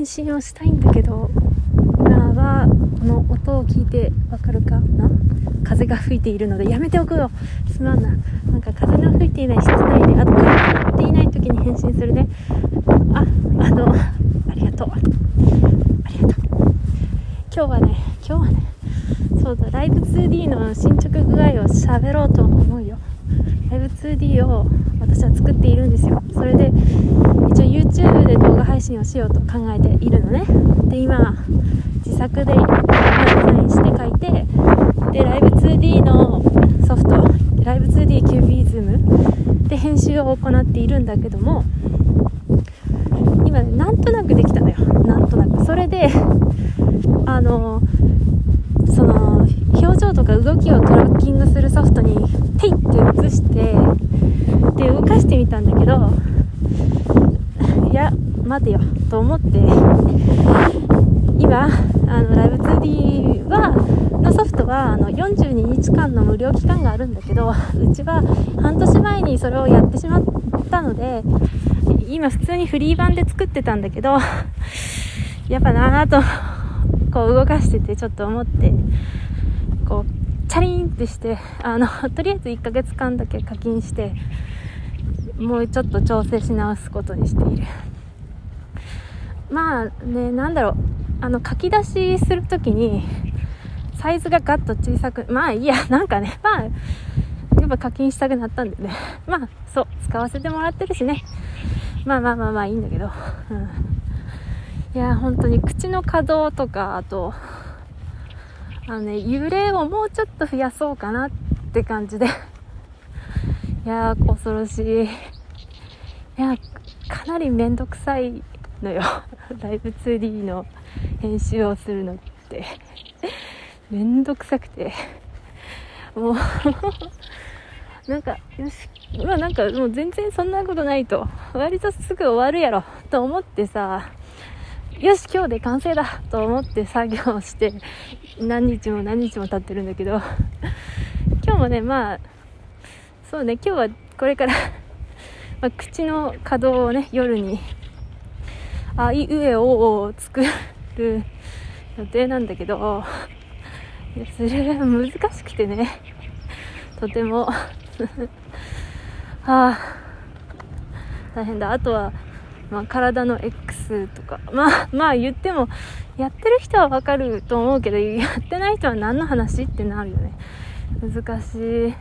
返信をしたいんだけど今はこの音を聞いてわかるかな？風が吹いているのでやめておくよ。すまんななんか風の吹いていない室内であと風っていない時に返信するね。ああのありがとう。ありがとう。今日はね今日はねそうだライブ 2D の進捗具合を喋ろうと思うよ。ライブ 2D を私は作っているんですよ。それで一応 YouTube で配信をしようと考えているのね。で今自作でデザインして書いてでライブ 2D のソフトライブ 2D キュービズムで編集を行っているんだけども今ねなんとなくできたのよ。なんとなく。それであのその表情とか動きをトラッキングするソフトにテイって移してで動かしてみたんだけどいや待てよと思って今あのライブ 2D はのソフトはあの42日間の無料期間があるんだけどうちは半年前にそれをやってしまったので今普通にフリー版で作ってたんだけどやっぱなぁとこう動かしててちょっと思ってこうチャリンってしてあのとりあえず1ヶ月間だけ課金してもうちょっと調整し直すことにしている。まあねなんだろう。あの書き出しするときにサイズがガッと小さくまあいいや なんかねまあやっぱ課金したくなったんでね。まあそう使わせてもらってるしね。まあまあまあまあいいんだけど。うん。いや本当に口の可動とかあとあのね揺れをもうちょっと増やそうかなって感じで。いやー恐ろしい。いやかなりめんどくさいのよ。ライブ 2D の編集をするのって めんどくさくて。もう なんかよしまあなんかもう全然そんなことないと。割とすぐ終わるやろ。と思ってさよし今日で完成だ。と思って作業をして何日も何日も経ってるんだけど今日もねまあそうね今日はこれからまあ、口の可動をね夜にあいうえおを作る予定なんだけどそれが難しくてねとても はあ大変だあとはまあ、体の X とか、まあ、まあ言っても、やってる人はわかると思うけど、やってない人は何の話ってなるよね。難しい。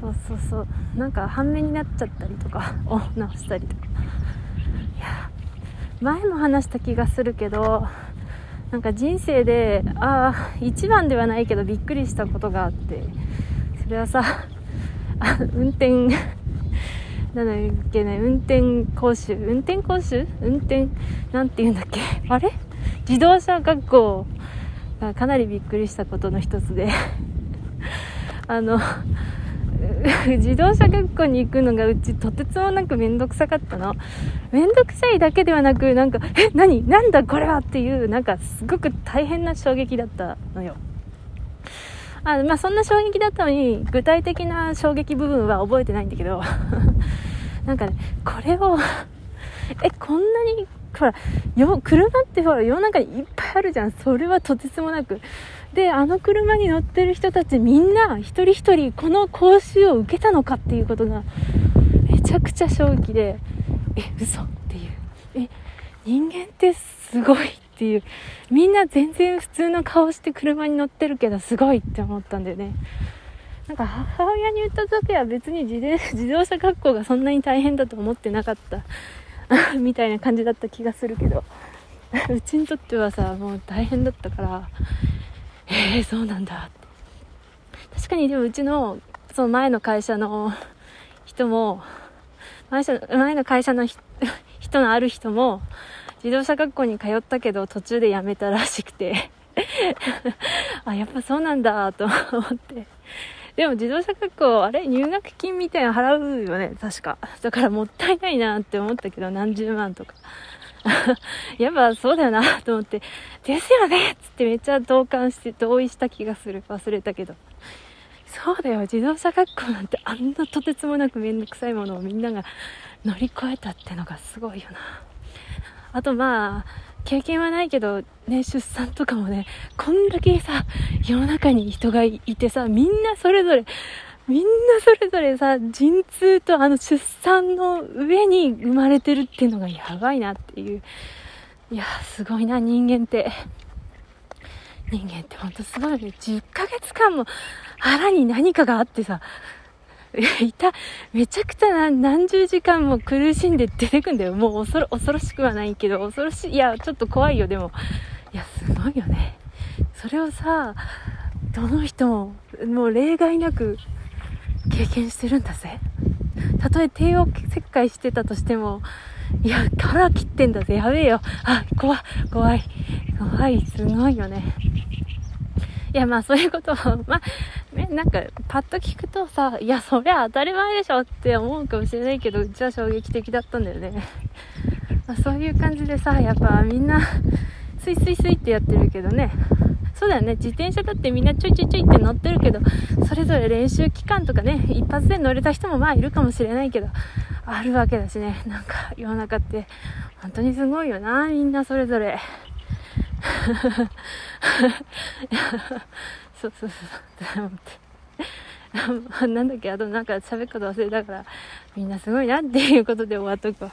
そうそうそう。なんか半目になっちゃったりとか、を直したりとか。前も話した気がするけど、なんか人生で、ああ、一番ではないけどびっくりしたことがあって、それはさ、あ運転、なんだっけね、運転講習、運転講習？運転、なんて言うんだっけ？あれ？自動車学校がかなりびっくりしたことの一つで。あの、自動車学校に行くのがうちとてつもなくめんどくさかったの。めんどくさいだけではなく、なんか、え、何？なんだ？これはっていう、なんかすごく大変な衝撃だったのよ。あまあ、そんな衝撃だったのに、具体的な衝撃部分は覚えてないんだけど、なんかね、これを、え、こんなに、ほら、よ、車ってほら、世の中にいっあるじゃん。それはとてつもなく。で、あの車に乗ってる人たちみんな、一人一人、この講習を受けたのかっていうことが、めちゃくちゃ衝撃で、え、嘘っていう。え、人間ってすごいっていう。みんな全然普通の顔して車に乗ってるけど、すごいって思ったんだよね。なんか母親に言った時は別に自 自動車学校がそんなに大変だと思ってなかった みたいな感じだった気がするけど うちにとってはさもう大変だったからえー、そうなんだって確かにでもうちのその前の会社の人も前前の会社の人のある人も自動車学校に通ったけど途中で辞めたらしくて あやっぱそうなんだと思ってでも自動車学校、あれ？入学金みたいなの払うよね、確か。だからもったいないなって思ったけど、何十万とか。やっぱそうだよなと思って、ですよねっつってめっちゃ同感して、同意した気がする。忘れたけど。そうだよ、自動車学校なんてあんなとてつもなくめんどくさいものをみんなが乗り越えたってのがすごいよな。あとまあ、経験はないけど、ね、出産とかもね、こんだけさ、世の中に人がいてさ、みんなそれぞれ、みんなそれぞれさ、陣痛とあの出産の上に生まれてるっていうのがやばいなっていう。いや、すごいな、人間って。人間ってほんとすごいよね。10ヶ月間も腹に何かがあってさ、いた、めちゃくちゃ何十時間も苦しんで出てくんだよ。もう恐ろ、恐ろしくはないけど、恐ろしい。いや、ちょっと怖いよ、でも。いや、すごいよね。それをさ、どの人も、もう例外なく経験してるんだぜ。たとえ帝王切開してたとしても、いや、腹切ってんだぜ。やべえよ。あ、怖い、怖い。怖い、すごいよね。いや、まあそういうことを、まあ、なんか、パッと聞くとさ、いや、そりゃ当たり前でしょって思うかもしれないけど、うちは衝撃的だったんだよね。まあ、そういう感じでさ、やっぱみんな、スイスイスイってやってるけどね。そうだよね。自転車だってみんなちょいちょいちょいって乗ってるけど、それぞれ練習期間とかね、一発で乗れた人もまあいるかもしれないけど、あるわけだしね。なんか世の中って本当にすごいよな、みんなそれぞれ。そうそうそうそう思って なんだっけ？あとなんか喋ること忘れたからみんなすごいなっていうことで終わっとくわ